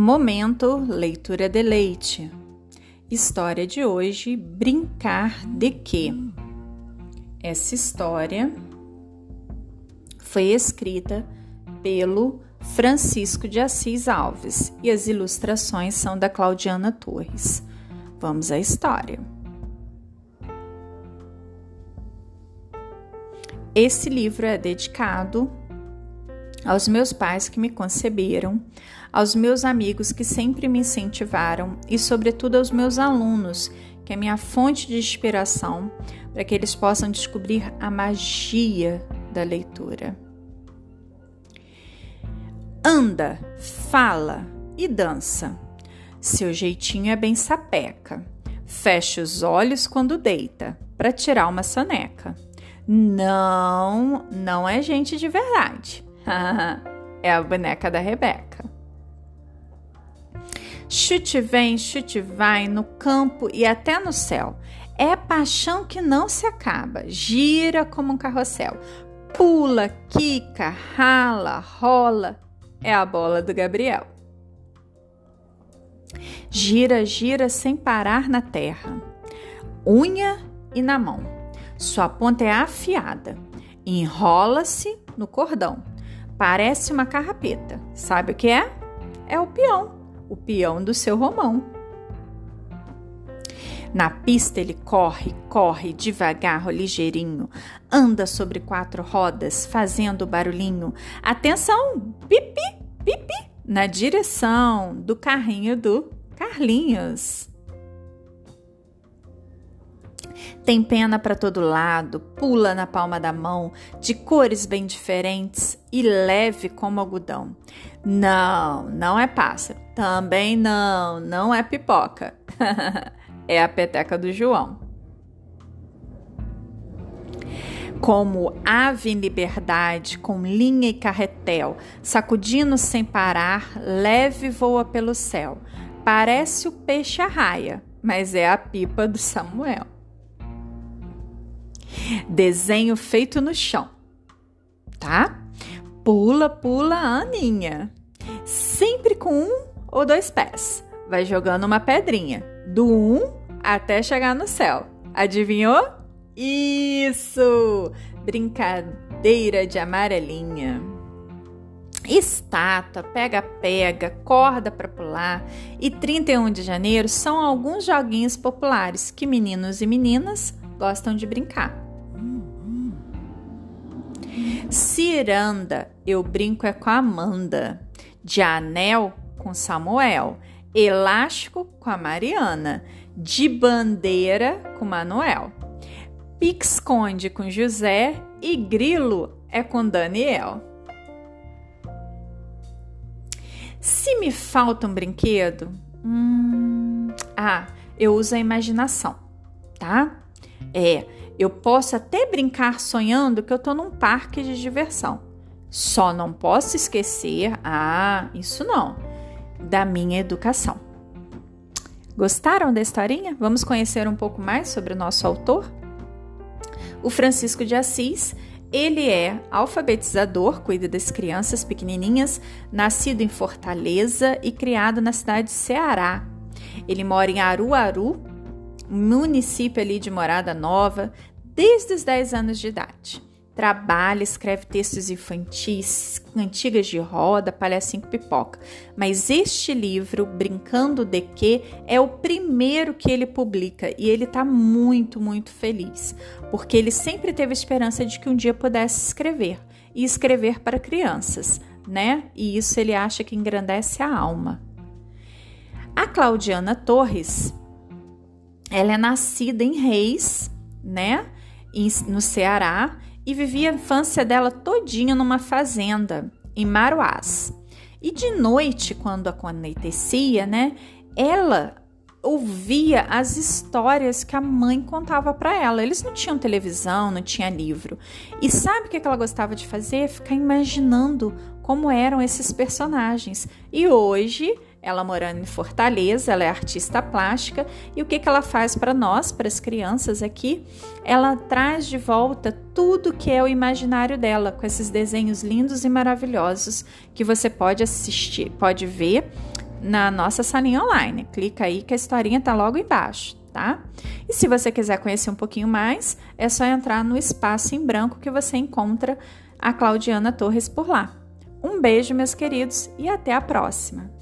Momento Leitura de Leite. História de hoje: Brincar de quê? Essa história foi escrita pelo Francisco de Assis Alves e as ilustrações são da Claudiana Torres. Vamos à história. Esse livro é dedicado aos meus pais que me conceberam, aos meus amigos que sempre me incentivaram e, sobretudo, aos meus alunos, que é minha fonte de inspiração para que eles possam descobrir a magia da leitura. Anda, fala e dança. Seu jeitinho é bem sapeca. Fecha os olhos quando deita, para tirar uma soneca. Não, não é gente de verdade. É a boneca da Rebeca. Chute vem, chute vai no campo e até no céu. É paixão que não se acaba, gira como um carrossel. Pula, quica, rala, rola. É a bola do Gabriel. Gira, gira sem parar na terra. Unha e na mão. Sua ponta é afiada. Enrola-se no cordão Parece uma carrapeta. Sabe o que é? É o peão, o peão do seu romão. Na pista ele corre, corre devagar, ligeirinho, anda sobre quatro rodas, fazendo barulhinho. Atenção, pipi, pipi, na direção do carrinho do Carlinhos. Tem pena para todo lado, pula na palma da mão, de cores bem diferentes e leve como algodão. Não, não é pássaro. Também não, não é pipoca. é a peteca do João. Como ave em liberdade, com linha e carretel, sacudindo sem parar, leve voa pelo céu. Parece o peixe arraia, mas é a pipa do Samuel. Desenho feito no chão, tá? Pula, pula Aninha. Sempre com um ou dois pés. Vai jogando uma pedrinha, do um até chegar no céu. Adivinhou? Isso! Brincadeira de amarelinha. Estátua, pega-pega, corda para pular e 31 de janeiro são alguns joguinhos populares que meninos e meninas gostam de brincar. Ciranda, eu brinco é com a Amanda. De anel, com Samuel. Elástico, com a Mariana. De bandeira, com Manuel. Pique-esconde com José. E grilo é com Daniel. Se me falta um brinquedo, hum, ah, eu uso a imaginação, tá? É, eu posso até brincar sonhando que eu estou num parque de diversão. Só não posso esquecer, ah, isso não, da minha educação. Gostaram da historinha? Vamos conhecer um pouco mais sobre o nosso autor? O Francisco de Assis, ele é alfabetizador, cuida das crianças pequenininhas, nascido em Fortaleza e criado na cidade de Ceará. Ele mora em Aruaru, município ali de Morada Nova, desde os 10 anos de idade. Trabalha, escreve textos infantis, cantigas de roda, palhacinho pipoca. Mas este livro, Brincando de Que, é o primeiro que ele publica e ele está muito, muito feliz, porque ele sempre teve a esperança de que um dia pudesse escrever e escrever para crianças, né? E isso ele acha que engrandece a alma. A Claudiana Torres, ela é nascida em Reis, né? no Ceará e vivia a infância dela todinha numa fazenda em Maruás. E de noite, quando anoitecia, né, ela ouvia as histórias que a mãe contava para ela. Eles não tinham televisão, não tinha livro. E sabe o que ela gostava de fazer? Ficar imaginando como eram esses personagens. E hoje ela morando em Fortaleza, ela é artista plástica e o que, que ela faz para nós, para as crianças aqui? Ela traz de volta tudo que é o imaginário dela, com esses desenhos lindos e maravilhosos que você pode assistir, pode ver na nossa salinha online. Clica aí que a historinha tá logo embaixo, tá? E se você quiser conhecer um pouquinho mais, é só entrar no espaço em branco que você encontra a Claudiana Torres por lá. Um beijo, meus queridos, e até a próxima!